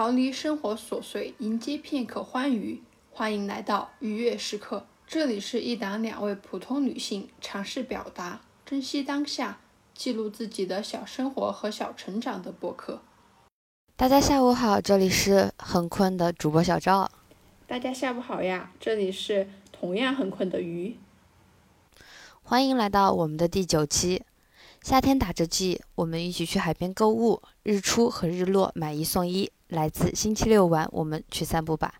逃离生活琐碎，迎接片刻欢愉。欢迎来到愉悦时刻，这里是一档两位普通女性尝试表达、珍惜当下、记录自己的小生活和小成长的播客。大家下午好，这里是很困的主播小赵。大家下午好呀，这里是同样很困的鱼。欢迎来到我们的第九期。夏天打折季，我们一起去海边购物，日出和日落买一送一。来自星期六晚，我们去散步吧。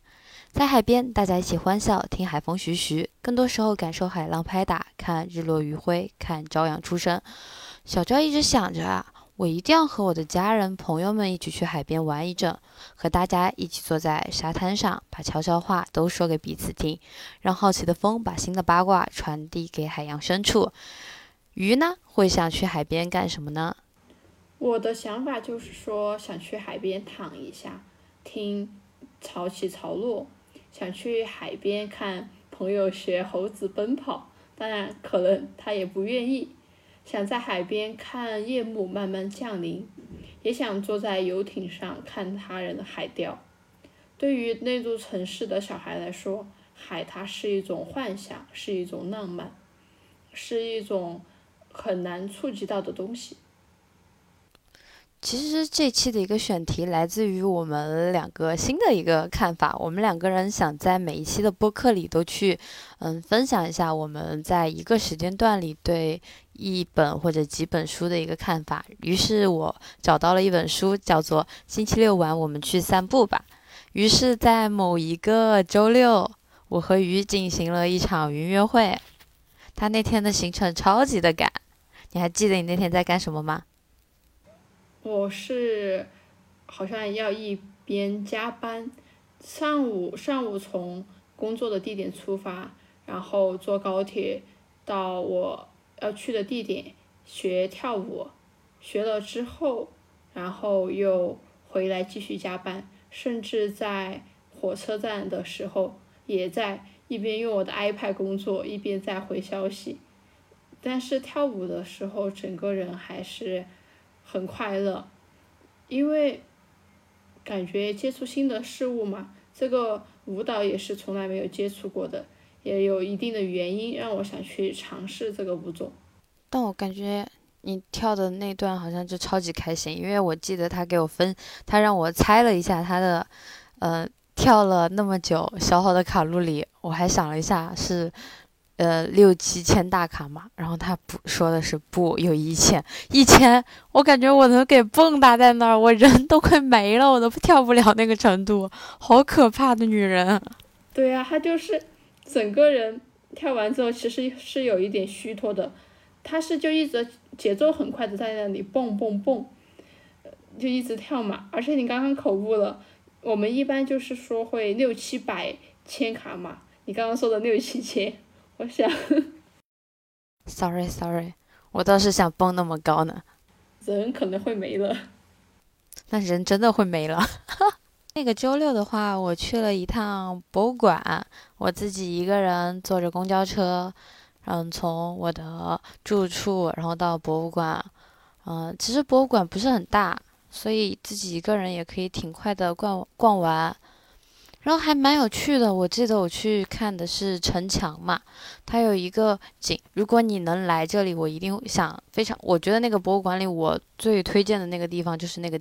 在海边，大家一起欢笑，听海风徐徐，更多时候感受海浪拍打，看日落余晖，看朝阳初升。小赵一直想着啊，我一定要和我的家人朋友们一起去海边玩一阵，和大家一起坐在沙滩上，把悄悄话都说给彼此听，让好奇的风把新的八卦传递给海洋深处。鱼呢，会想去海边干什么呢？我的想法就是说，想去海边躺一下，听潮起潮落，想去海边看朋友学猴子奔跑，当然可能他也不愿意。想在海边看夜幕慢慢降临，也想坐在游艇上看他人的海钓。对于那座城市的小孩来说，海它是一种幻想，是一种浪漫，是一种。很难触及到的东西。其实这期的一个选题来自于我们两个新的一个看法。我们两个人想在每一期的播客里都去，嗯，分享一下我们在一个时间段里对一本或者几本书的一个看法。于是我找到了一本书，叫做《星期六晚我们去散步吧》。于是，在某一个周六，我和鱼进行了一场云约会。他那天的行程超级的赶，你还记得你那天在干什么吗？我是好像要一边加班，上午上午从工作的地点出发，然后坐高铁到我要去的地点学跳舞，学了之后，然后又回来继续加班，甚至在火车站的时候也在。一边用我的 iPad 工作，一边在回消息，但是跳舞的时候，整个人还是很快乐，因为感觉接触新的事物嘛，这个舞蹈也是从来没有接触过的，也有一定的原因让我想去尝试这个舞种。但我感觉你跳的那段好像就超级开心，因为我记得他给我分，他让我猜了一下他的，呃。跳了那么久，消耗的卡路里，我还想了一下，是，呃，六七千大卡嘛。然后他不说的是不，有一千，一千，我感觉我能给蹦跶在那儿，我人都快没了，我都跳不了那个程度，好可怕的女人。对呀，她就是整个人跳完之后，其实是有一点虚脱的，她是就一直节奏很快的在那里蹦蹦蹦，就一直跳嘛。而且你刚刚口误了。我们一般就是说会六七百千卡嘛，你刚刚说的六七千，我想。Sorry Sorry，我倒是想蹦那么高呢。人可能会没了。那人真的会没了。那个周六的话，我去了一趟博物馆，我自己一个人坐着公交车，嗯，从我的住处然后到博物馆，嗯，其实博物馆不是很大。所以自己一个人也可以挺快的逛逛完，然后还蛮有趣的。我记得我去看的是城墙嘛，它有一个景。如果你能来这里，我一定想非常。我觉得那个博物馆里，我最推荐的那个地方就是那个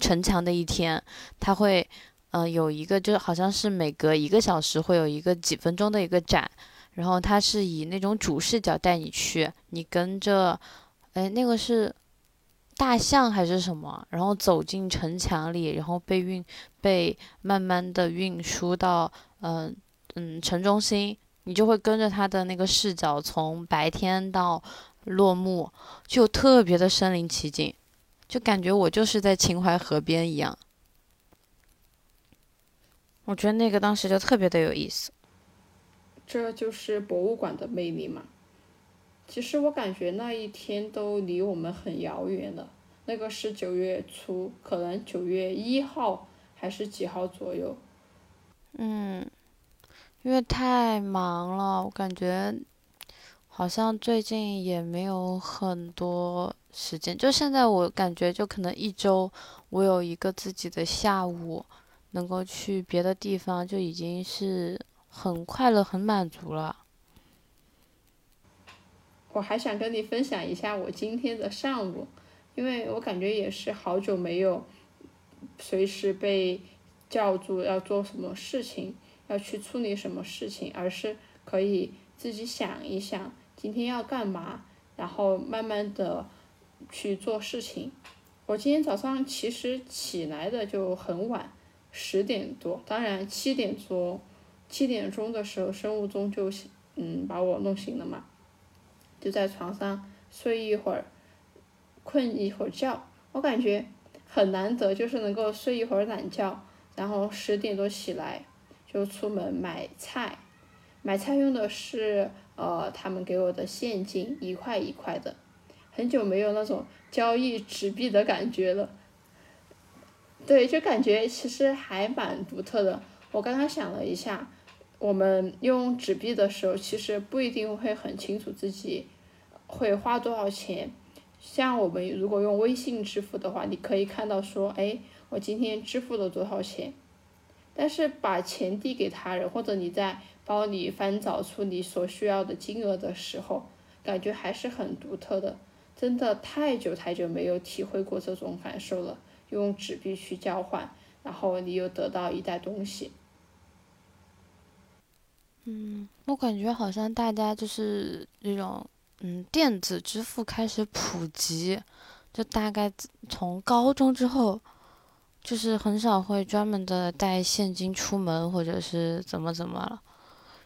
城墙的一天。它会，嗯，有一个就是好像是每隔一个小时会有一个几分钟的一个展，然后它是以那种主视角带你去，你跟着，哎，那个是。大象还是什么，然后走进城墙里，然后被运被慢慢的运输到嗯嗯城中心，你就会跟着他的那个视角，从白天到落幕，就特别的身临其境，就感觉我就是在秦淮河边一样。我觉得那个当时就特别的有意思。这就是博物馆的魅力嘛。其实我感觉那一天都离我们很遥远了。那个是九月初，可能九月一号还是几号左右。嗯，因为太忙了，我感觉好像最近也没有很多时间。就现在我感觉，就可能一周我有一个自己的下午，能够去别的地方，就已经是很快乐、很满足了。我还想跟你分享一下我今天的上午，因为我感觉也是好久没有随时被叫住要做什么事情，要去处理什么事情，而是可以自己想一想今天要干嘛，然后慢慢的去做事情。我今天早上其实起来的就很晚，十点多，当然七点多七点钟的时候生物钟就嗯把我弄醒了嘛。就在床上睡一会儿，困一会儿觉，我感觉很难得，就是能够睡一会儿懒觉，然后十点多起来就出门买菜，买菜用的是呃他们给我的现金，一块一块的，很久没有那种交易纸币的感觉了，对，就感觉其实还蛮独特的。我刚刚想了一下。我们用纸币的时候，其实不一定会很清楚自己会花多少钱。像我们如果用微信支付的话，你可以看到说，哎，我今天支付了多少钱。但是把钱递给他人，或者你在包里翻找出你所需要的金额的时候，感觉还是很独特的。真的太久太久没有体会过这种感受了，用纸币去交换，然后你又得到一袋东西。嗯，我感觉好像大家就是这种，嗯，电子支付开始普及，就大概从高中之后，就是很少会专门的带现金出门，或者是怎么怎么了，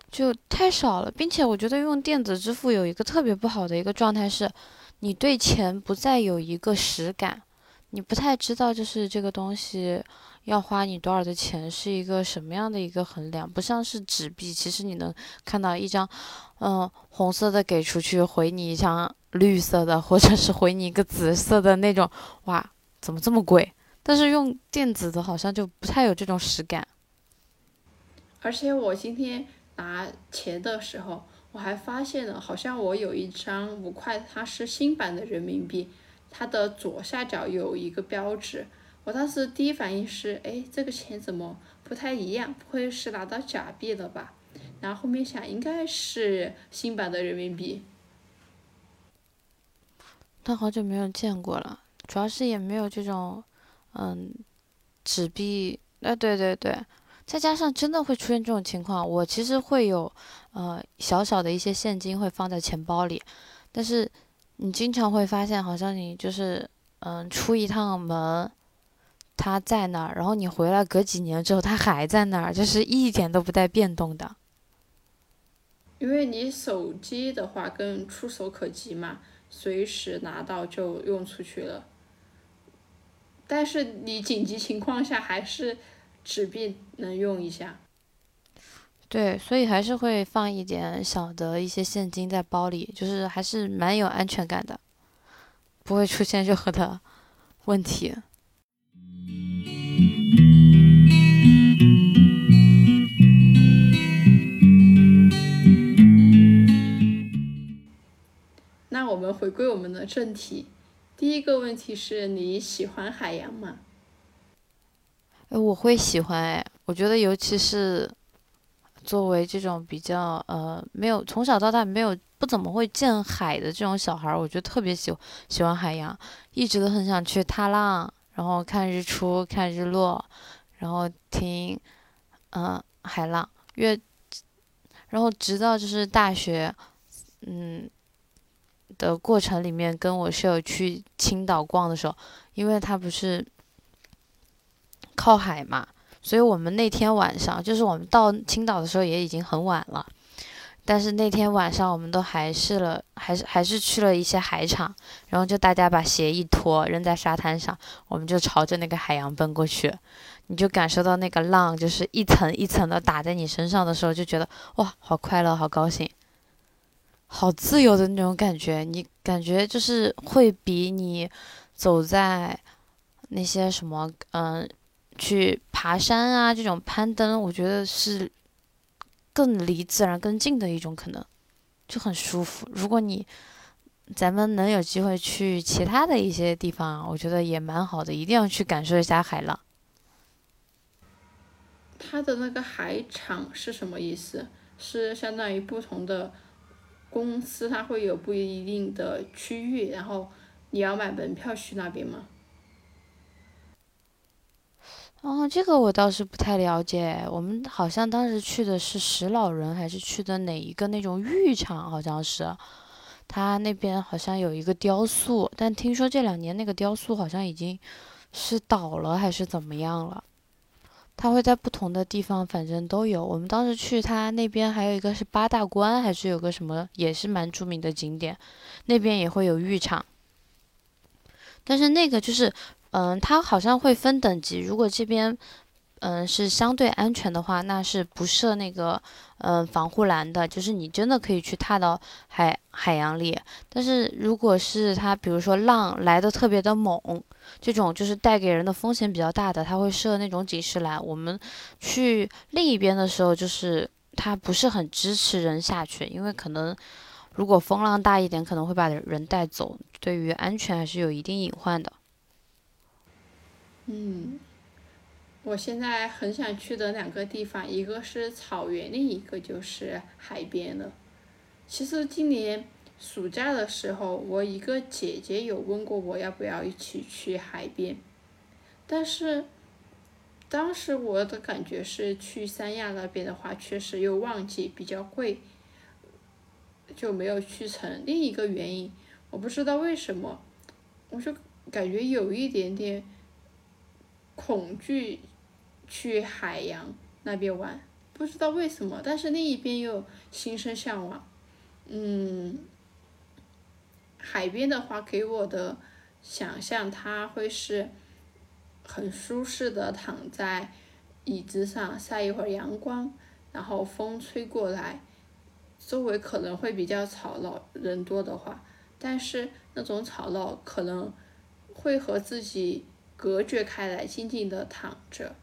就太少了。并且我觉得用电子支付有一个特别不好的一个状态是，你对钱不再有一个实感，你不太知道就是这个东西。要花你多少的钱是一个什么样的一个衡量？不像是纸币，其实你能看到一张，嗯，红色的给出去回你一张绿色的，或者是回你一个紫色的那种，哇，怎么这么贵？但是用电子的，好像就不太有这种实感。而且我今天拿钱的时候，我还发现了，好像我有一张五块，它是新版的人民币，它的左下角有一个标志。我当时第一反应是，哎，这个钱怎么不太一样？不会是拿到假币了吧？然后后面想，应该是新版的人民币。他好久没有见过了，主要是也没有这种，嗯，纸币。哎，对对对，再加上真的会出现这种情况，我其实会有，呃，小小的一些现金会放在钱包里，但是你经常会发现，好像你就是，嗯，出一趟门。他在那儿，然后你回来隔几年之后，他还在那儿，就是一点都不带变动的。因为你手机的话更触手可及嘛，随时拿到就用出去了。但是你紧急情况下还是纸币能用一下。对，所以还是会放一点小的一些现金在包里，就是还是蛮有安全感的，不会出现任何的问题。那我们回归我们的正题，第一个问题是你喜欢海洋吗？哎，我会喜欢哎，我觉得尤其是作为这种比较呃没有从小到大没有不怎么会见海的这种小孩，我觉得特别喜喜欢海洋，一直都很想去踏浪。然后看日出，看日落，然后听，嗯，海浪，越，然后直到就是大学，嗯，的过程里面，跟我室友去青岛逛的时候，因为他不是靠海嘛，所以我们那天晚上，就是我们到青岛的时候也已经很晚了。但是那天晚上，我们都还是了，还是还是去了一些海场，然后就大家把鞋一脱，扔在沙滩上，我们就朝着那个海洋奔过去。你就感受到那个浪，就是一层一层的打在你身上的时候，就觉得哇，好快乐，好高兴，好自由的那种感觉。你感觉就是会比你走在那些什么，嗯，去爬山啊这种攀登，我觉得是。更离自然更近的一种可能，就很舒服。如果你咱们能有机会去其他的一些地方，我觉得也蛮好的，一定要去感受一下海浪。它的那个海场是什么意思？是相当于不同的公司，它会有不一定的区域，然后你要买门票去那边吗？这个我倒是不太了解。我们好像当时去的是石老人，还是去的哪一个那种浴场？好像是，他那边好像有一个雕塑，但听说这两年那个雕塑好像已经是倒了，还是怎么样了？他会在不同的地方，反正都有。我们当时去他那边还有一个是八大关，还是有个什么，也是蛮著名的景点，那边也会有浴场，但是那个就是。嗯，它好像会分等级。如果这边，嗯，是相对安全的话，那是不设那个，嗯，防护栏的，就是你真的可以去踏到海海洋里。但是如果是它，比如说浪来的特别的猛，这种就是带给人的风险比较大的，它会设那种警示栏。我们去另一边的时候，就是它不是很支持人下去，因为可能如果风浪大一点，可能会把人带走，对于安全还是有一定隐患的。嗯，我现在很想去的两个地方，一个是草原，另一个就是海边了。其实今年暑假的时候，我一个姐姐有问过我要不要一起去海边，但是当时我的感觉是去三亚那边的话，确实又旺季比较贵，就没有去成。另一个原因，我不知道为什么，我就感觉有一点点。恐惧去海洋那边玩，不知道为什么，但是另一边又心生向往。嗯，海边的话给我的想象，它会是很舒适的躺在椅子上晒一会儿阳光，然后风吹过来，周围可能会比较吵闹，人多的话，但是那种吵闹可能会和自己。隔绝开来，静静的躺着。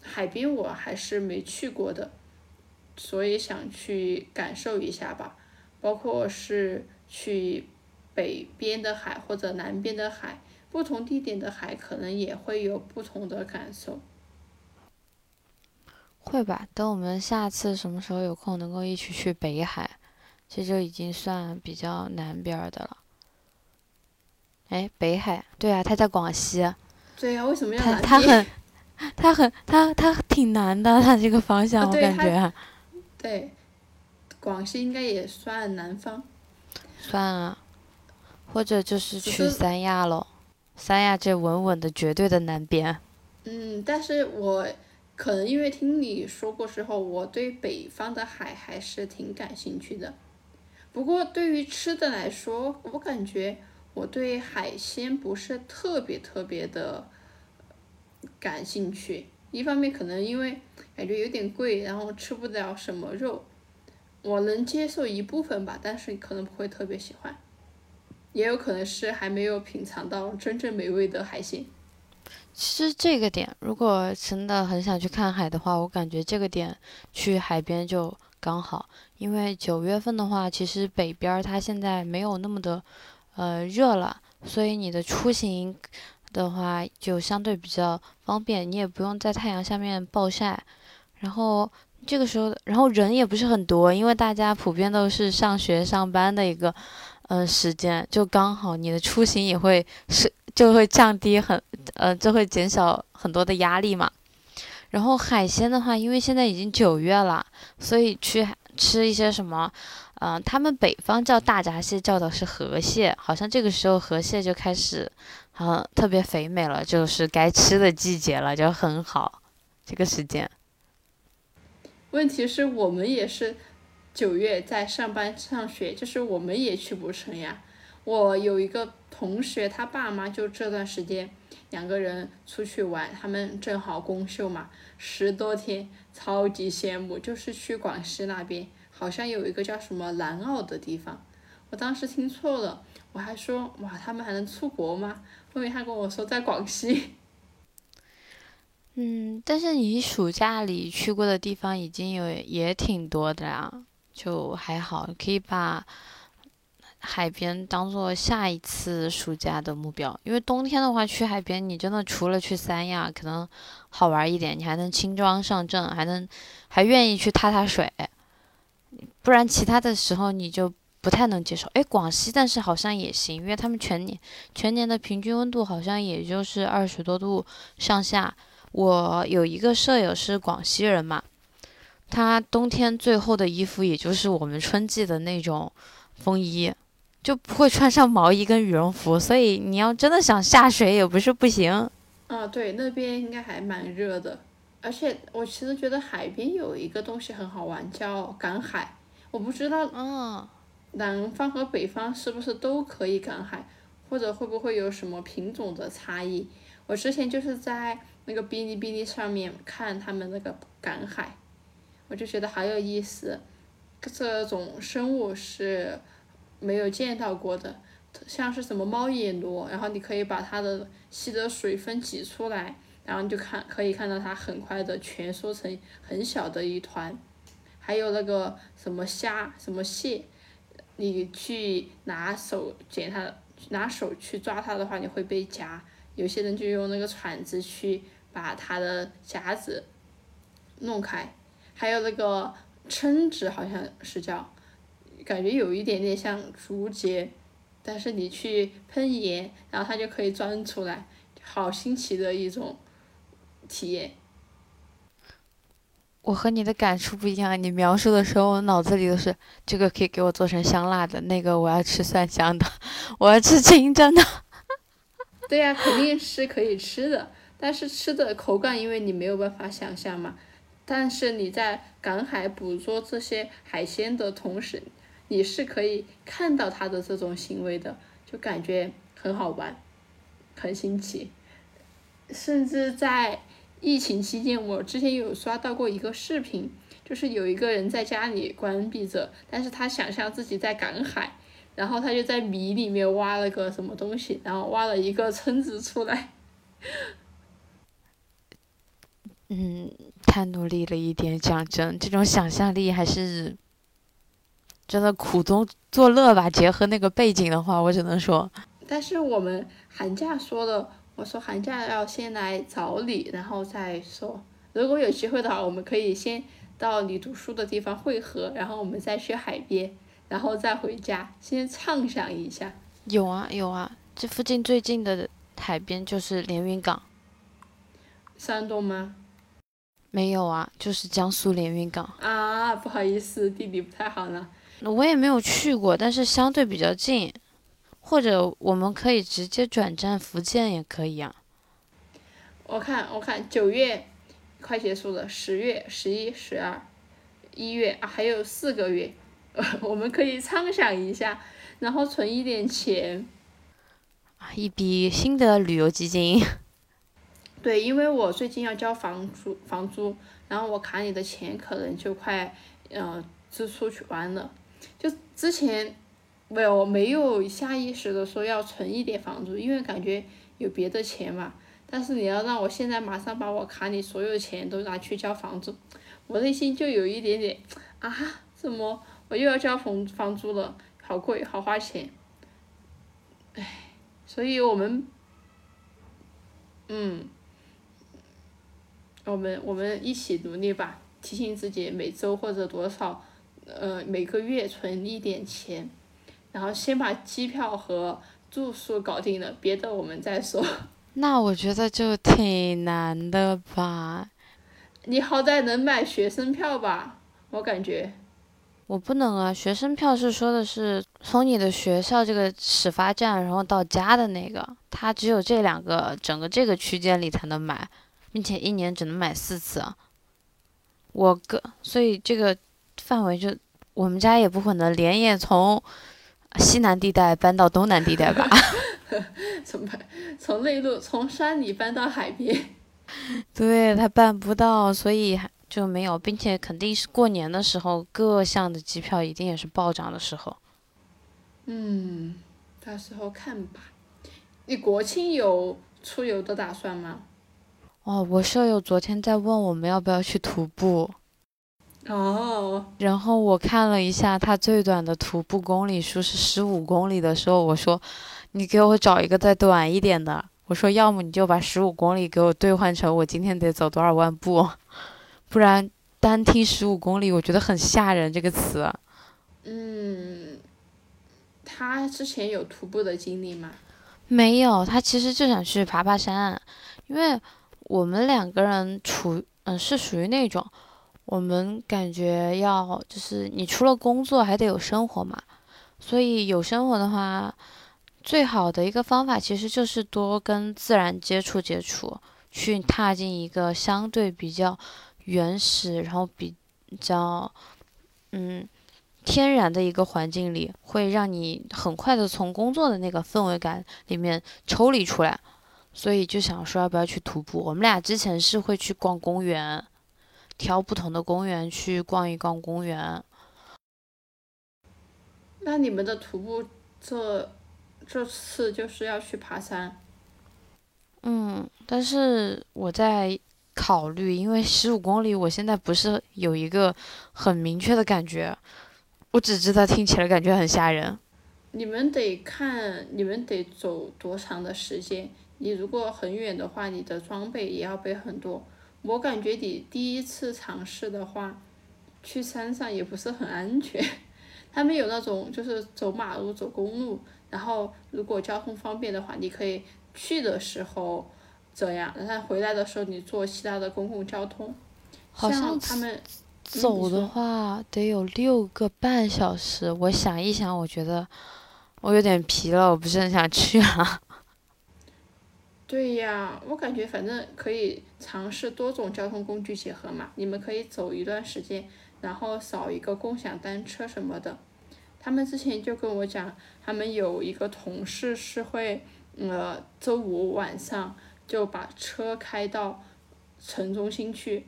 海边我还是没去过的，所以想去感受一下吧。包括是去北边的海或者南边的海，不同地点的海可能也会有不同的感受。会吧，等我们下次什么时候有空，能够一起去北海，这就已经算比较南边的了。哎，北海，对啊，他在广西。对啊，为什么要他他很，他很他他挺难的，他这个方向我感觉。对，广西应该也算南方。算啊，或者就是去三亚喽，三亚这稳稳的绝对的南边。嗯，但是我可能因为听你说过之后，我对北方的海还是挺感兴趣的。不过对于吃的来说，我感觉。我对海鲜不是特别特别的感兴趣，一方面可能因为感觉有点贵，然后吃不了什么肉，我能接受一部分吧，但是可能不会特别喜欢，也有可能是还没有品尝到真正美味的海鲜。其实这个点，如果真的很想去看海的话，我感觉这个点去海边就刚好，因为九月份的话，其实北边它现在没有那么的。呃，热了，所以你的出行的话就相对比较方便，你也不用在太阳下面暴晒。然后这个时候，然后人也不是很多，因为大家普遍都是上学上班的一个嗯时间，就刚好你的出行也会是就会降低很呃就会减少很多的压力嘛。然后海鲜的话，因为现在已经九月了，所以去吃一些什么。嗯，他们北方叫大闸蟹，叫的是河蟹，好像这个时候河蟹就开始，嗯，特别肥美了，就是该吃的季节了，就很好，这个时间。问题是我们也是九月在上班上学，就是我们也去不成呀。我有一个同学，他爸妈就这段时间两个人出去玩，他们正好公休嘛，十多天，超级羡慕，就是去广西那边。好像有一个叫什么南澳的地方，我当时听错了，我还说哇，他们还能出国吗？后面他跟我说在广西。嗯，但是你暑假里去过的地方已经有也挺多的呀。就还好，可以把海边当做下一次暑假的目标。因为冬天的话，去海边你真的除了去三亚可能好玩一点，你还能轻装上阵，还能还愿意去踏踏水。不然其他的时候你就不太能接受。哎，广西但是好像也行，因为他们全年全年的平均温度好像也就是二十多度上下。我有一个舍友是广西人嘛，他冬天最厚的衣服也就是我们春季的那种风衣，就不会穿上毛衣跟羽绒服，所以你要真的想下水也不是不行。啊，对，那边应该还蛮热的，而且我其实觉得海边有一个东西很好玩，叫赶海。我不知道，嗯，南方和北方是不是都可以赶海，或者会不会有什么品种的差异？我之前就是在。那个哔哩哔哩上面看他们那个赶海，我就觉得好有意思，这种生物是没有见到过的，像是什么猫眼螺，然后你可以把它的吸的水分挤出来，然后你就看可以看到它很快的蜷缩成很小的一团，还有那个什么虾什么蟹，你去拿手捡它，拿手去抓它的话，你会被夹，有些人就用那个铲子去。把它的夹子弄开，还有那个蛏子好像是叫，感觉有一点点像竹节，但是你去喷盐，然后它就可以钻出来，好新奇的一种体验。我和你的感触不一样，你描述的时候，我脑子里都是这个可以给我做成香辣的，那个我要吃蒜香的，我要吃清蒸的。对呀，肯定是可以吃的。但是吃的口感，因为你没有办法想象嘛。但是你在赶海捕捉这些海鲜的同时，你是可以看到它的这种行为的，就感觉很好玩，很新奇。甚至在疫情期间，我之前有刷到过一个视频，就是有一个人在家里关闭着，但是他想象自己在赶海，然后他就在米里面挖了个什么东西，然后挖了一个蛏子出来。嗯，太努力了一点，讲真，这种想象力还是真的苦中作乐吧。结合那个背景的话，我只能说。但是我们寒假说的，我说寒假要先来找你，然后再说。如果有机会的话，我们可以先到你读书的地方汇合，然后我们再去海边，然后再回家，先畅想一下。有啊有啊，这附近最近的海边就是连云港。山东吗？没有啊，就是江苏连云港啊，不好意思，地理不太好呢。我也没有去过，但是相对比较近，或者我们可以直接转战福建也可以啊。我看，我看九月快结束了，十月、十一、十二、一月啊，还有四个月，我们可以畅想一下，然后存一点钱，啊，一笔新的旅游基金。对，因为我最近要交房租，房租，然后我卡里的钱可能就快，嗯，支出去完了。就之前，没有没有下意识的说要存一点房租，因为感觉有别的钱嘛。但是你要让我现在马上把我卡里所有钱都拿去交房租，我内心就有一点点，啊，怎么我又要交房房租了？好贵，好花钱。唉，所以我们，嗯。我们我们一起努力吧，提醒自己每周或者多少，呃每个月存一点钱，然后先把机票和住宿搞定了，别的我们再说。那我觉得就挺难的吧。你好歹能买学生票吧？我感觉。我不能啊，学生票是说的是从你的学校这个始发站，然后到家的那个，它只有这两个，整个这个区间里才能买。并且一年只能买四次，我个所以这个范围就我们家也不可能连夜从西南地带搬到东南地带吧？从从内陆从山里搬到海边？对他办不到，所以就没有，并且肯定是过年的时候各项的机票一定也是暴涨的时候。嗯，到时候看吧。你国庆有出游的打算吗？哦，我舍友昨天在问我们要不要去徒步。哦，然后我看了一下，他最短的徒步公里数是十五公里的时候，我说：“你给我找一个再短一点的。”我说：“要么你就把十五公里给我兑换成我今天得走多少万步，不然单听十五公里，我觉得很吓人。”这个词。嗯，他之前有徒步的经历吗？没有，他其实就想去爬爬山，因为我们两个人处嗯是属于那种。我们感觉要就是你除了工作还得有生活嘛，所以有生活的话，最好的一个方法其实就是多跟自然接触接触，去踏进一个相对比较原始，然后比较嗯天然的一个环境里，会让你很快的从工作的那个氛围感里面抽离出来。所以就想说要不要去徒步？我们俩之前是会去逛公园。挑不同的公园去逛一逛公园。那你们的徒步这这次就是要去爬山？嗯，但是我在考虑，因为十五公里，我现在不是有一个很明确的感觉，我只知道听起来感觉很吓人。你们得看，你们得走多长的时间？你如果很远的话，你的装备也要背很多。我感觉你第一次尝试的话，去山上也不是很安全。他们有那种就是走马路、走公路，然后如果交通方便的话，你可以去的时候这样，然后回来的时候你坐其他的公共交通。好像他们走的话得有六个半小时。我想一想，我觉得我有点疲了，我不是很想去啊。对呀，我感觉反正可以尝试多种交通工具结合嘛。你们可以走一段时间，然后扫一个共享单车什么的。他们之前就跟我讲，他们有一个同事是会，呃，周五晚上就把车开到城中心去，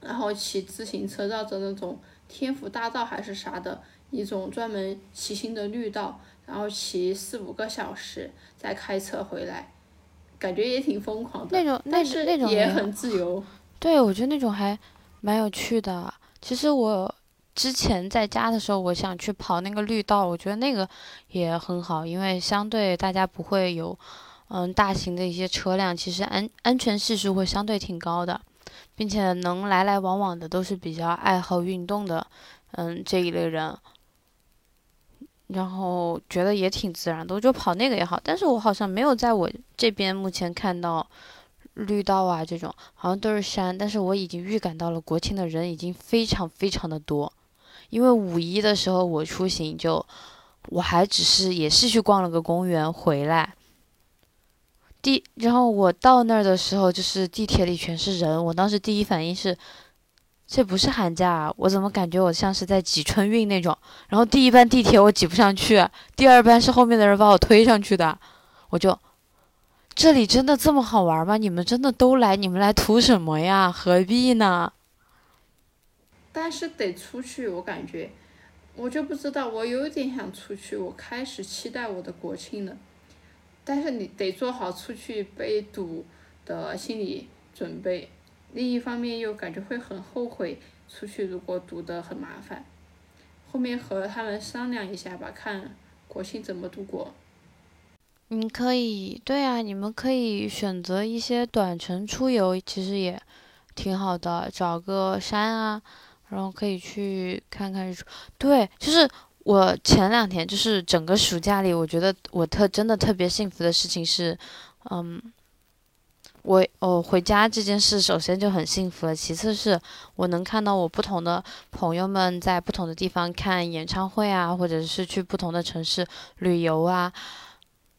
然后骑自行车绕着那种天府大道还是啥的一种专门骑行的绿道，然后骑四五个小时，再开车回来。感觉也挺疯狂的，那种那是那种也很自由。对，我觉得那种还蛮有趣的。其实我之前在家的时候，我想去跑那个绿道，我觉得那个也很好，因为相对大家不会有嗯大型的一些车辆，其实安安全系数会相对挺高的，并且能来来往往的都是比较爱好运动的嗯这一类人。然后觉得也挺自然的，我就跑那个也好。但是我好像没有在我这边目前看到绿道啊这种，好像都是山。但是我已经预感到了国庆的人已经非常非常的多，因为五一的时候我出行就我还只是也是去逛了个公园回来。地，然后我到那儿的时候就是地铁里全是人，我当时第一反应是。这不是寒假，我怎么感觉我像是在挤春运那种？然后第一班地铁我挤不上去，第二班是后面的人把我推上去的，我就，这里真的这么好玩吗？你们真的都来？你们来图什么呀？何必呢？但是得出去，我感觉，我就不知道，我有点想出去，我开始期待我的国庆了，但是你得做好出去被堵的心理准备。另一方面又感觉会很后悔出去，如果读得很麻烦，后面和他们商量一下吧，看国庆怎么度过。你可以，对啊，你们可以选择一些短程出游，其实也挺好的，找个山啊，然后可以去看看日出。对，就是我前两天，就是整个暑假里，我觉得我特真的特别幸福的事情是，嗯。我哦，回家这件事首先就很幸福了。其次是我能看到我不同的朋友们在不同的地方看演唱会啊，或者是去不同的城市旅游啊，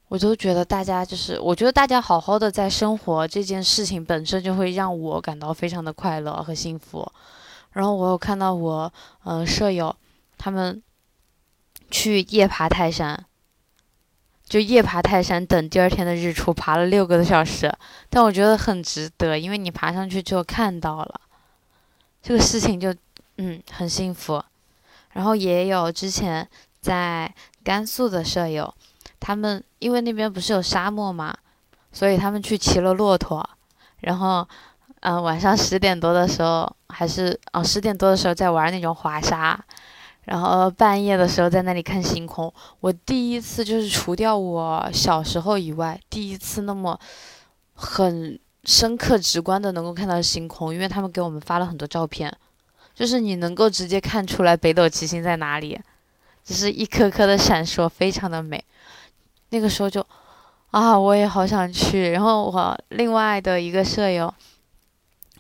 我都觉得大家就是，我觉得大家好好的在生活这件事情本身就会让我感到非常的快乐和幸福。然后我有看到我嗯舍友他们去夜爬泰山。就夜爬泰山，等第二天的日出，爬了六个多小时，但我觉得很值得，因为你爬上去之后看到了，这个事情就，嗯，很幸福。然后也有之前在甘肃的舍友，他们因为那边不是有沙漠嘛，所以他们去骑了骆驼，然后嗯，晚上十点多的时候，还是哦十点多的时候在玩那种滑沙，然后半夜的时候在那里看星空。我第一次就是除掉我小时候以外，第一次那么很深刻、直观的能够看到星空，因为他们给我们发了很多照片，就是你能够直接看出来北斗七星在哪里，就是一颗颗的闪烁，非常的美。那个时候就啊，我也好想去。然后我另外的一个舍友。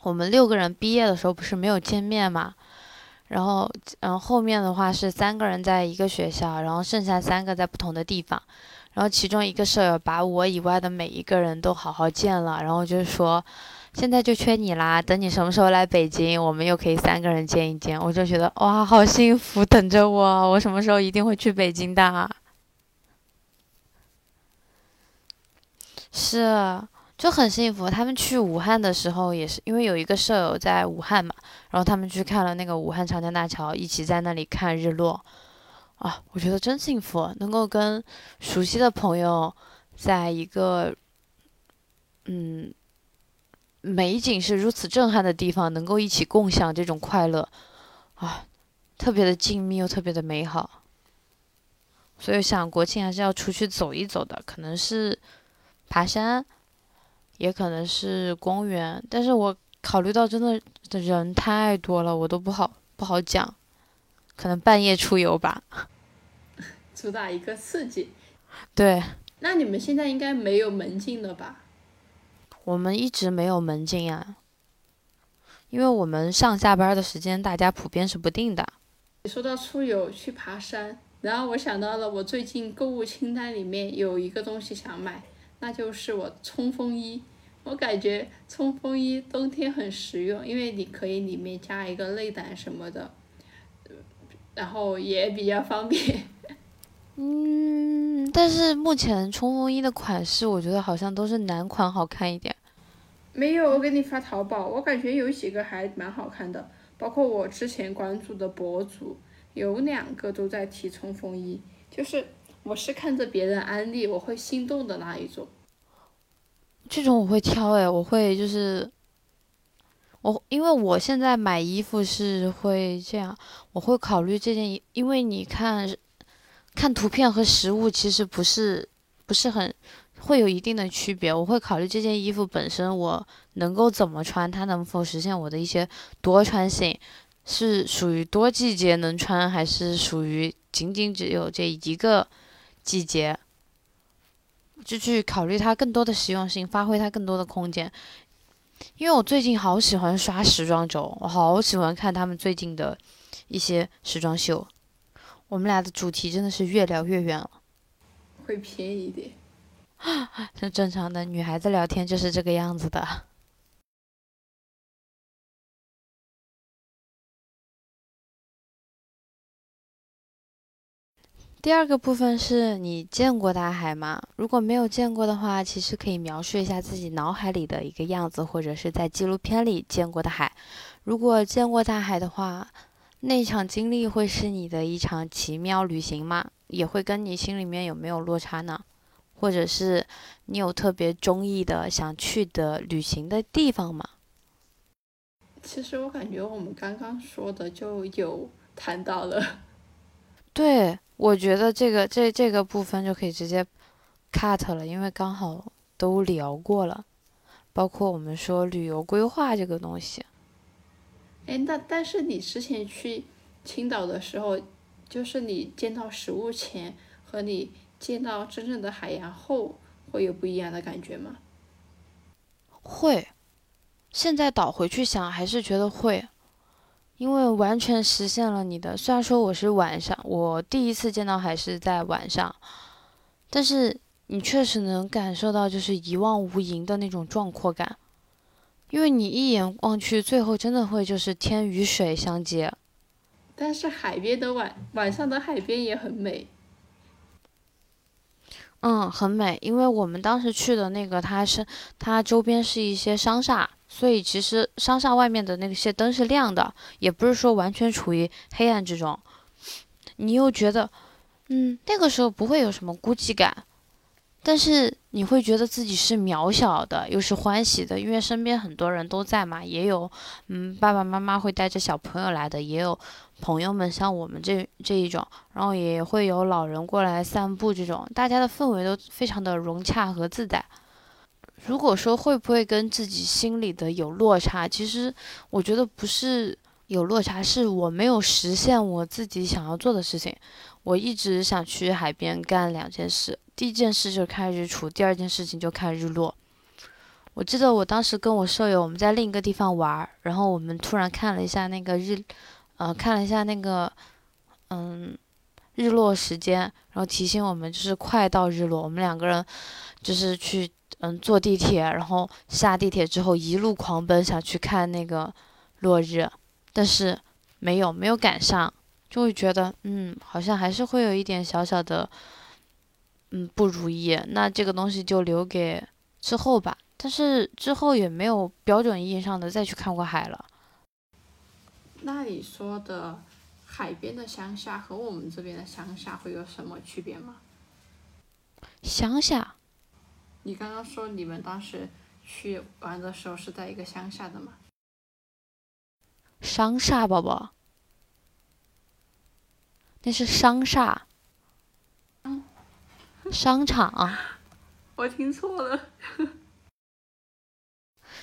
我们六个人毕业的时候不是没有见面嘛，然后，然后后面的话是三个人在一个学校，然后剩下三个在不同的地方，然后其中一个舍友把我以外的每一个人都好好见了，然后就说，现在就缺你啦，等你什么时候来北京，我们又可以三个人见一见。我就觉得哇，好幸福，等着我，我什么时候一定会去北京的。是。就很幸福。他们去武汉的时候，也是因为有一个舍友在武汉嘛，然后他们去看了那个武汉长江大桥，一起在那里看日落。啊，我觉得真幸福，能够跟熟悉的朋友在一个嗯美景是如此震撼的地方，能够一起共享这种快乐，啊，特别的静谧又特别的美好。所以想国庆还是要出去走一走的，可能是爬山。也可能是公园，但是我考虑到真的的人太多了，我都不好不好讲，可能半夜出游吧，主打一个刺激。对。那你们现在应该没有门禁了吧？我们一直没有门禁啊，因为我们上下班的时间大家普遍是不定的。你说到出游去爬山，然后我想到了我最近购物清单里面有一个东西想买，那就是我冲锋衣。我感觉冲锋衣冬天很实用，因为你可以里面加一个内胆什么的，然后也比较方便。嗯，但是目前冲锋衣的款式，我觉得好像都是男款好看一点。没有，我给你发淘宝，我感觉有几个还蛮好看的，包括我之前关注的博主，有两个都在提冲锋衣，就是我是看着别人安利，我会心动的那一种。这种我会挑哎，我会就是我，因为我现在买衣服是会这样，我会考虑这件，因为你看，看图片和实物其实不是不是很会有一定的区别。我会考虑这件衣服本身我能够怎么穿，它能否实现我的一些多穿性，是属于多季节能穿，还是属于仅仅只有这一个季节。就去考虑它更多的实用性，发挥它更多的空间。因为我最近好喜欢刷时装周，我好喜欢看他们最近的一些时装秀。我们俩的主题真的是越聊越远了。会偏一点。很正常的，女孩子聊天就是这个样子的。第二个部分是你见过大海吗？如果没有见过的话，其实可以描述一下自己脑海里的一个样子，或者是在纪录片里见过的海。如果见过大海的话，那场经历会是你的一场奇妙旅行吗？也会跟你心里面有没有落差呢？或者是你有特别中意的、想去的旅行的地方吗？其实我感觉我们刚刚说的就有谈到了，对。我觉得这个这这个部分就可以直接 cut 了，因为刚好都聊过了，包括我们说旅游规划这个东西。哎，那但是你之前去青岛的时候，就是你见到食物前和你见到真正的海洋后，会有不一样的感觉吗？会，现在倒回去想，还是觉得会。因为完全实现了你的，虽然说我是晚上，我第一次见到海是在晚上，但是你确实能感受到就是一望无垠的那种壮阔感，因为你一眼望去，最后真的会就是天与水相接。但是海边的晚晚上的海边也很美。嗯，很美，因为我们当时去的那个，它是它周边是一些商厦。所以其实商厦外面的那些灯是亮的，也不是说完全处于黑暗之中。你又觉得，嗯，那个时候不会有什么孤寂感，但是你会觉得自己是渺小的，又是欢喜的，因为身边很多人都在嘛，也有，嗯，爸爸妈妈会带着小朋友来的，也有朋友们像我们这这一种，然后也会有老人过来散步，这种大家的氛围都非常的融洽和自在。如果说会不会跟自己心里的有落差，其实我觉得不是有落差，是我没有实现我自己想要做的事情。我一直想去海边干两件事。第一件事就是看日出，第二件事情就看日落。我记得我当时跟我舍友，我们在另一个地方玩，然后我们突然看了一下那个日，呃，看了一下那个，嗯，日落时间，然后提醒我们就是快到日落。我们两个人就是去，嗯，坐地铁，然后下地铁之后一路狂奔，想去看那个落日，但是没有，没有赶上，就会觉得，嗯，好像还是会有一点小小的。嗯，不如意，那这个东西就留给之后吧。但是之后也没有标准意义上的再去看过海了。那你说的海边的乡下和我们这边的乡下会有什么区别吗？乡下？你刚刚说你们当时去玩的时候是在一个乡下的吗？商厦，宝宝，那是商厦。商场，我听错了，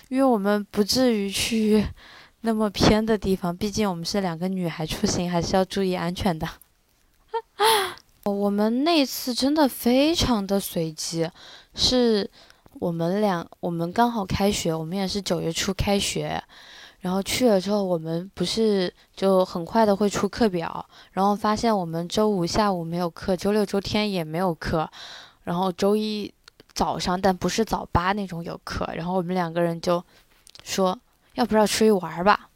因为我们不至于去 那么偏的地方，毕竟我们是两个女孩出行，还是要注意安全的。我们那次真的非常的随机，是我们俩，我们刚好开学，我们也是九月初开学。然后去了之后，我们不是就很快的会出课表，然后发现我们周五下午没有课，周六周天也没有课，然后周一早上但不是早八那种有课，然后我们两个人就说，要不要出去玩吧？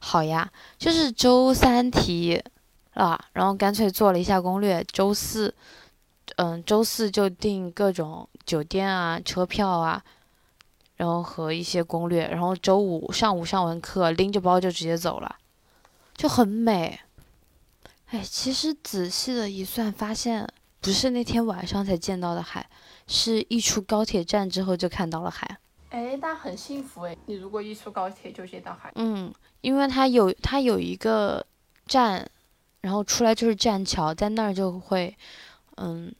好呀，就是周三提了，然后干脆做了一下攻略，周四，嗯，周四就订各种酒店啊、车票啊。然后和一些攻略，然后周五上午上完课，拎着包就直接走了，就很美。哎，其实仔细的一算，发现不是那天晚上才见到的海，是一出高铁站之后就看到了海。哎，那很幸福哎！你如果一出高铁就见到海。嗯，因为它有它有一个站，然后出来就是栈桥，在那儿就会嗯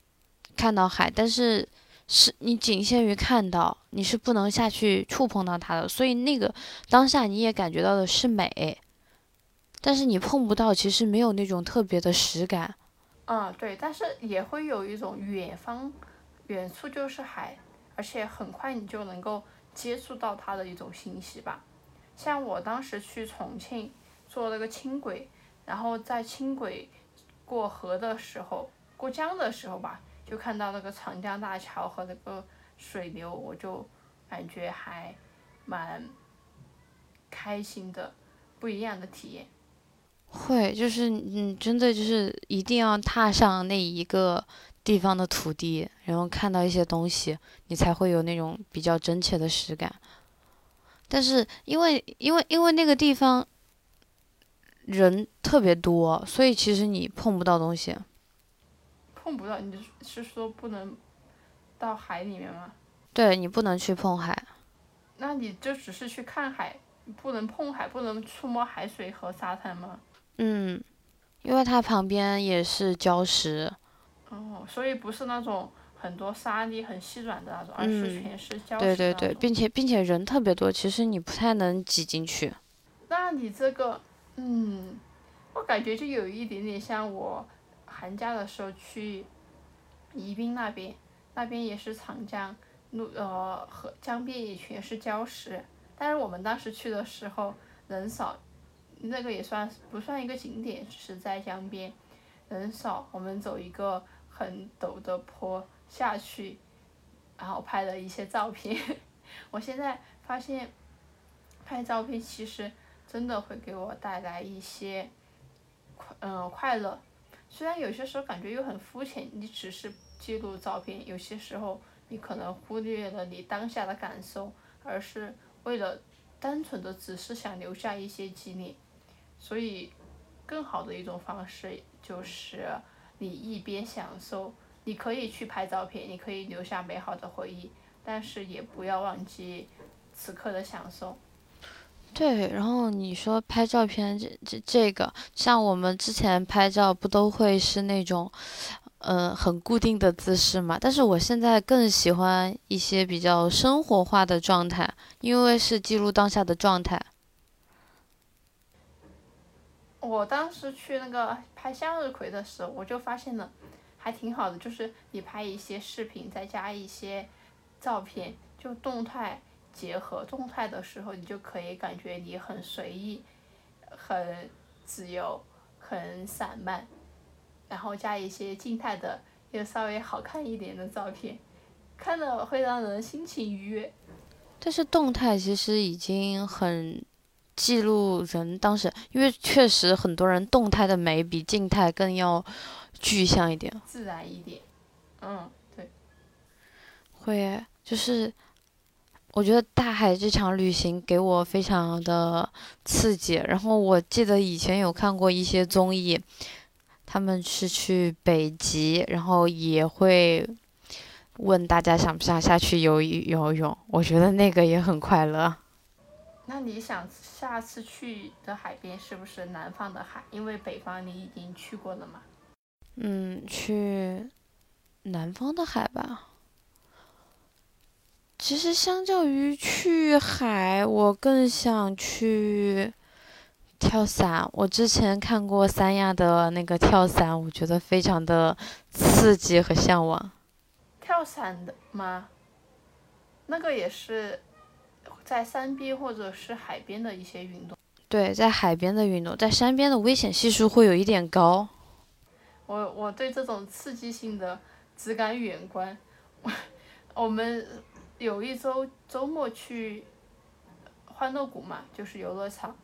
看到海，但是。是你仅限于看到，你是不能下去触碰到它的，所以那个当下你也感觉到的是美，但是你碰不到，其实没有那种特别的实感。嗯，对，但是也会有一种远方，远处就是海，而且很快你就能够接触到它的一种信息吧。像我当时去重庆坐那个轻轨，然后在轻轨过河的时候，过江的时候吧。就看到那个长江大桥和那个水流，我就感觉还蛮开心的，不一样的体验。会，就是嗯，真的就是一定要踏上那一个地方的土地，然后看到一些东西，你才会有那种比较真切的实感。但是因为因为因为那个地方人特别多，所以其实你碰不到东西。碰不到，你是说不能到海里面吗？对你不能去碰海。那你就只是去看海，不能碰海，不能触摸海水和沙滩吗？嗯，因为它旁边也是礁石。哦，所以不是那种很多沙粒很细软的那种，而是全是礁石。对对对，并且并且人特别多，其实你不太能挤进去。那你这个，嗯，我感觉就有一点点像我。寒假的时候去宜宾那边，那边也是长江，路呃河江边也全是礁石，但是我们当时去的时候人少，那个也算不算一个景点，只是在江边，人少，我们走一个很陡的坡下去，然后拍了一些照片。我现在发现拍照片其实真的会给我带来一些快嗯快乐。虽然有些时候感觉又很肤浅，你只是记录照片，有些时候你可能忽略了你当下的感受，而是为了单纯的只是想留下一些纪念，所以更好的一种方式就是你一边享受你可以去拍照片，你可以留下美好的回忆，但是也不要忘记此刻的享受。对，然后你说拍照片这这这个，像我们之前拍照不都会是那种，嗯，很固定的姿势嘛？但是我现在更喜欢一些比较生活化的状态，因为是记录当下的状态。我当时去那个拍向日葵的时候，我就发现了，还挺好的，就是你拍一些视频，再加一些照片，就动态结合。动态的时候，你就可以感觉你很随意，很自由，很散漫，然后加一些静态的，又稍微好看一点的照片，看了会让人心情愉悦。但是动态其实已经很。记录人当时，因为确实很多人动态的美比静态更要具象一点，自然一点。嗯，对。会，就是我觉得大海这场旅行给我非常的刺激。然后我记得以前有看过一些综艺，他们是去北极，然后也会问大家想不想下去游游泳。我觉得那个也很快乐。那你想下次去的海边是不是南方的海？因为北方你已经去过了嘛。嗯，去南方的海吧。其实相较于去海，我更想去跳伞。我之前看过三亚的那个跳伞，我觉得非常的刺激和向往。跳伞的吗？那个也是。在山边或者是海边的一些运动，对，在海边的运动，在山边的危险系数会有一点高。我我对这种刺激性的只敢远观。我们有一周周末去欢乐谷嘛，就是游乐场，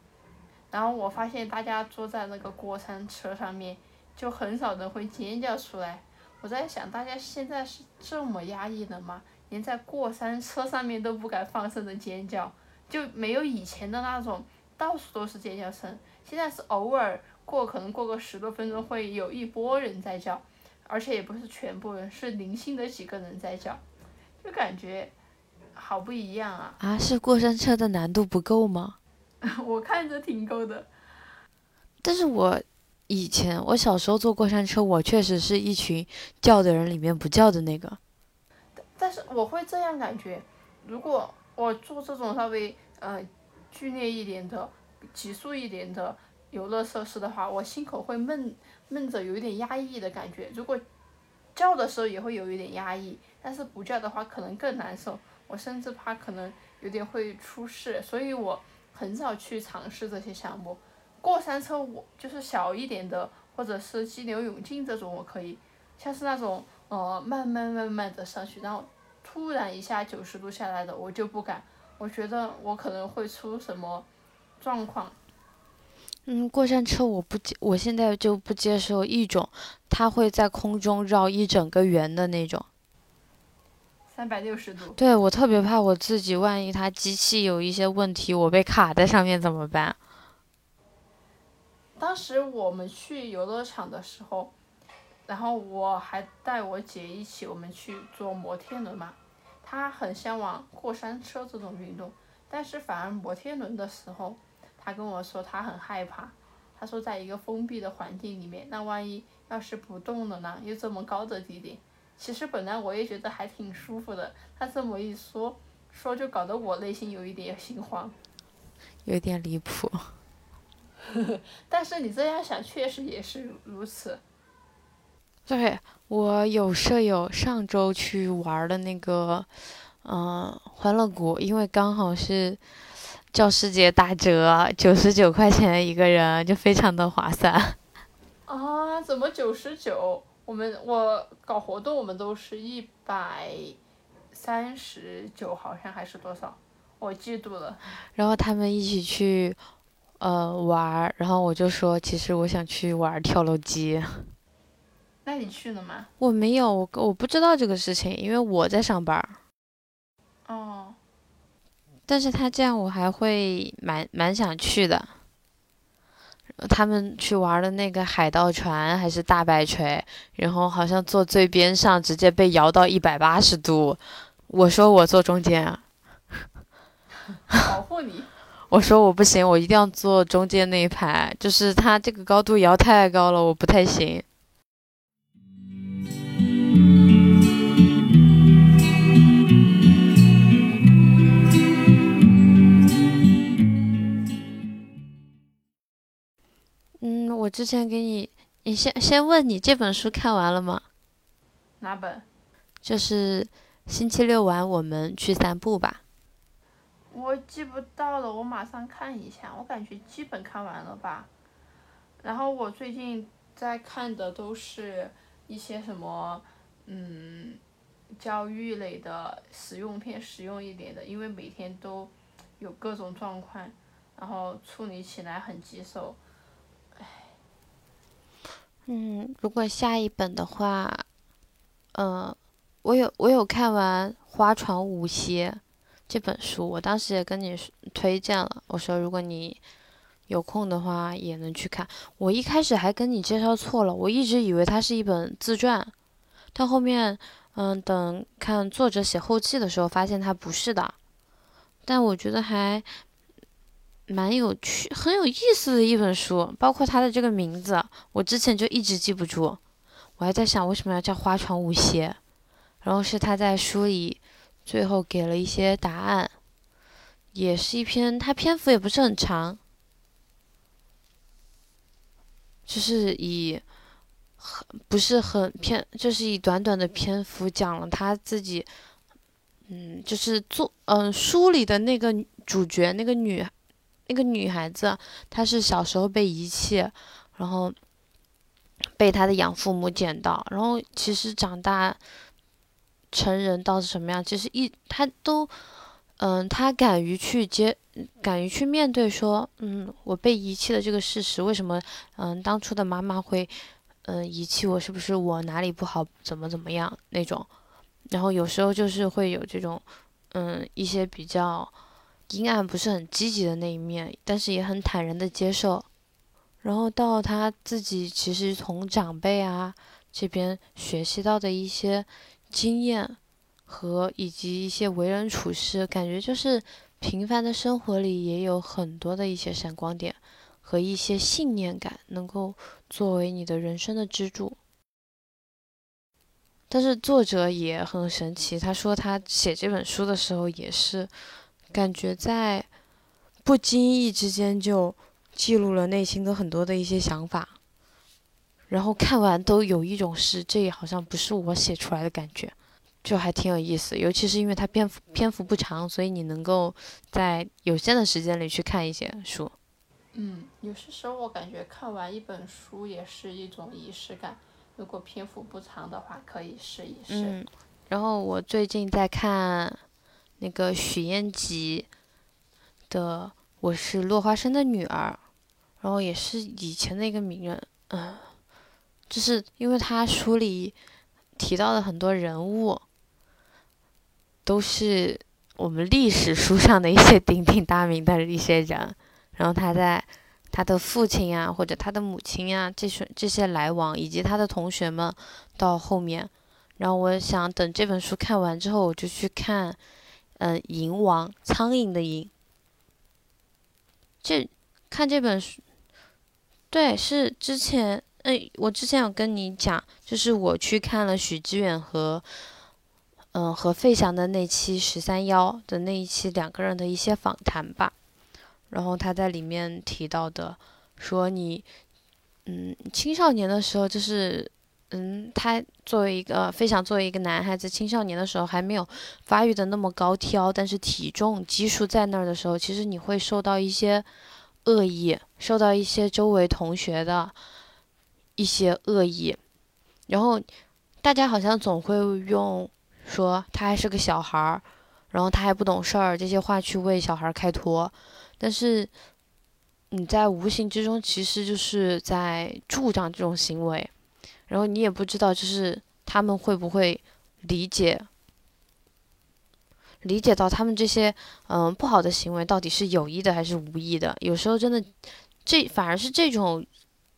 然后我发现大家坐在那个过山车上面，就很少人会尖叫出来。我在想，大家现在是这么压抑的吗？连在过山车上面都不敢放声的尖叫，就没有以前的那种到处都是尖叫声。现在是偶尔过，可能过个十多分钟会有一波人在叫，而且也不是全部人，是零星的几个人在叫，就感觉好不一样啊！啊，是过山车的难度不够吗？我看着挺够的，但是我以前我小时候坐过山车，我确实是一群叫的人里面不叫的那个。但是我会这样感觉，如果我坐这种稍微呃剧烈一点的、急速一点的游乐设施的话，我心口会闷闷着，有一点压抑的感觉。如果叫的时候也会有一点压抑，但是不叫的话可能更难受。我甚至怕可能有点会出事，所以我很少去尝试这些项目。过山车我就是小一点的，或者是激流勇进这种我可以，像是那种。呃，慢慢慢慢的上去，然后突然一下九十度下来的，我就不敢。我觉得我可能会出什么状况。嗯，过山车我不接，我现在就不接受一种，它会在空中绕一整个圆的那种。三百六十度。对，我特别怕我自己，万一它机器有一些问题，我被卡在上面怎么办？当时我们去游乐场的时候。然后我还带我姐一起，我们去坐摩天轮嘛。她很向往过山车这种运动，但是反而摩天轮的时候，她跟我说她很害怕。她说在一个封闭的环境里面，那万一要是不动了呢？又这么高的地点，其实本来我也觉得还挺舒服的。他这么一说，说就搞得我内心有一点心慌，有点离谱。但是你这样想，确实也是如此。对我有舍友上周去玩的那个，嗯，欢乐谷，因为刚好是教师节打折，九十九块钱一个人，就非常的划算。啊？怎么九十九？我们我搞活动，我们都是一百三十九，好像还是多少？我记住了。然后他们一起去，呃，玩，然后我就说，其实我想去玩跳楼机。那你去了吗？我没有，我我不知道这个事情，因为我在上班。哦。但是他这样，我还会蛮蛮想去的。他们去玩的那个海盗船还是大摆锤，然后好像坐最边上，直接被摇到一百八十度。我说我坐中间啊，保护你。我说我不行，我一定要坐中间那一排，就是它这个高度摇太高了，我不太行。我之前给你，你先先问你这本书看完了吗？哪本？就是星期六晚我们去散步吧。我记不到了，我马上看一下。我感觉基本看完了吧。然后我最近在看的都是一些什么，嗯，教育类的实用片，实用一点的，因为每天都有各种状况，然后处理起来很棘手。嗯，如果下一本的话，呃，我有我有看完《花床舞歇》这本书，我当时也跟你推荐了，我说如果你有空的话也能去看。我一开始还跟你介绍错了，我一直以为它是一本自传，到后面，嗯，等看作者写后记的时候，发现它不是的，但我觉得还。蛮有趣、很有意思的一本书，包括它的这个名字，我之前就一直记不住。我还在想为什么要叫《花床舞鞋》，然后是他在书里最后给了一些答案，也是一篇，它篇幅也不是很长，就是以很不是很篇，就是以短短的篇幅讲了他自己，嗯，就是做嗯书里的那个主角那个女。那个女孩子，她是小时候被遗弃，然后被她的养父母捡到，然后其实长大成人到是什么样，其实一她都，嗯，她敢于去接，敢于去面对，说，嗯，我被遗弃的这个事实，为什么，嗯，当初的妈妈会，嗯，遗弃我，是不是我哪里不好，怎么怎么样那种，然后有时候就是会有这种，嗯，一些比较。阴暗不是很积极的那一面，但是也很坦然的接受。然后到他自己其实从长辈啊这边学习到的一些经验和以及一些为人处事，感觉就是平凡的生活里也有很多的一些闪光点和一些信念感，能够作为你的人生的支柱。但是作者也很神奇，他说他写这本书的时候也是。感觉在不经意之间就记录了内心的很多的一些想法，然后看完都有一种是这好像不是我写出来的感觉，就还挺有意思。尤其是因为它篇幅篇幅不长，所以你能够在有限的时间里去看一些书。嗯，有些时候我感觉看完一本书也是一种仪式感。如果篇幅不长的话，可以试一试。嗯，然后我最近在看。那个许燕吉的《我是落花生的女儿》，然后也是以前的一个名人，嗯，就是因为他书里提到的很多人物，都是我们历史书上的一些鼎鼎大名的一些人，然后他在他的父亲啊，或者他的母亲啊，这些这些来往，以及他的同学们，到后面，然后我想等这本书看完之后，我就去看。嗯，蝇王，苍蝇的蝇。这看这本书，对，是之前，哎，我之前有跟你讲，就是我去看了许知远和，嗯，和费翔的那期十三幺的那一期两个人的一些访谈吧。然后他在里面提到的，说你，嗯，青少年的时候就是。嗯，他作为一个非常作为一个男孩子，青少年的时候还没有发育的那么高挑，但是体重基数在那儿的时候，其实你会受到一些恶意，受到一些周围同学的一些恶意，然后大家好像总会用说他还是个小孩儿，然后他还不懂事儿这些话去为小孩开脱，但是你在无形之中其实就是在助长这种行为。然后你也不知道，就是他们会不会理解，理解到他们这些嗯不好的行为到底是有意的还是无意的。有时候真的这反而是这种，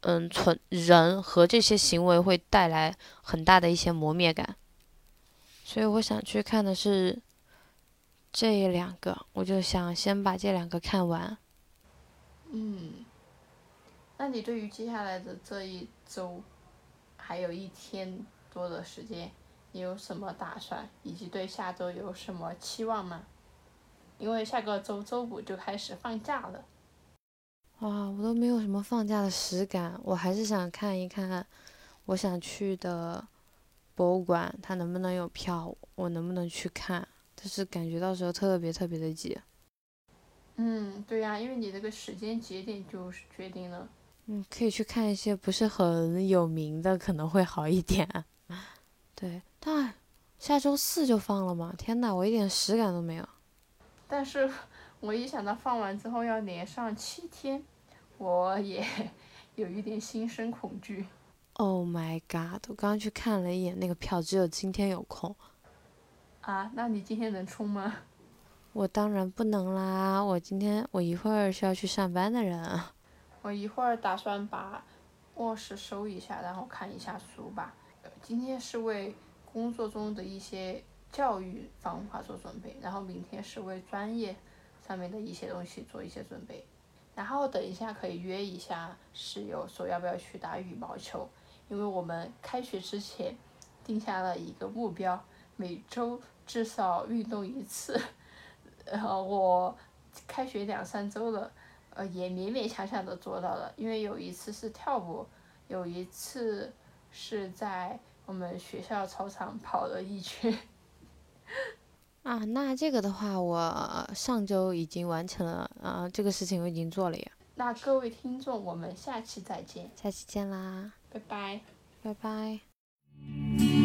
嗯，存人和这些行为会带来很大的一些磨灭感。所以我想去看的是这两个，我就想先把这两个看完。嗯，那你对于接下来的这一周，还有一天多的时间，你有什么打算，以及对下周有什么期望吗？因为下个周周五就开始放假了。哇，我都没有什么放假的实感，我还是想看一看我想去的博物馆，它能不能有票，我能不能去看，但是感觉到时候特别特别的挤。嗯，对呀，因为你这个时间节点就是决定了。嗯，可以去看一些不是很有名的，可能会好一点。对，但下周四就放了嘛？天呐，我一点实感都没有。但是我一想到放完之后要连上七天，我也 有一点心生恐惧。Oh my god！我刚刚去看了一眼那个票，只有今天有空。啊，那你今天能冲吗？我当然不能啦！我今天我一会儿是要去上班的人。我一会儿打算把卧室收一下，然后看一下书吧。今天是为工作中的一些教育方法做准备，然后明天是为专业上面的一些东西做一些准备。然后等一下可以约一下室友，说要不要去打羽毛球，因为我们开学之前定下了一个目标，每周至少运动一次。然 后我开学两三周了，呃，也勉勉强强的做到了。因为有一次是跳舞，有一次是在我们学校操场跑了一圈。啊，那这个的话，我上周已经完成了，啊，这个事情我已经做了呀。那各位听众，我们下期再见。下期见啦，拜拜。拜拜。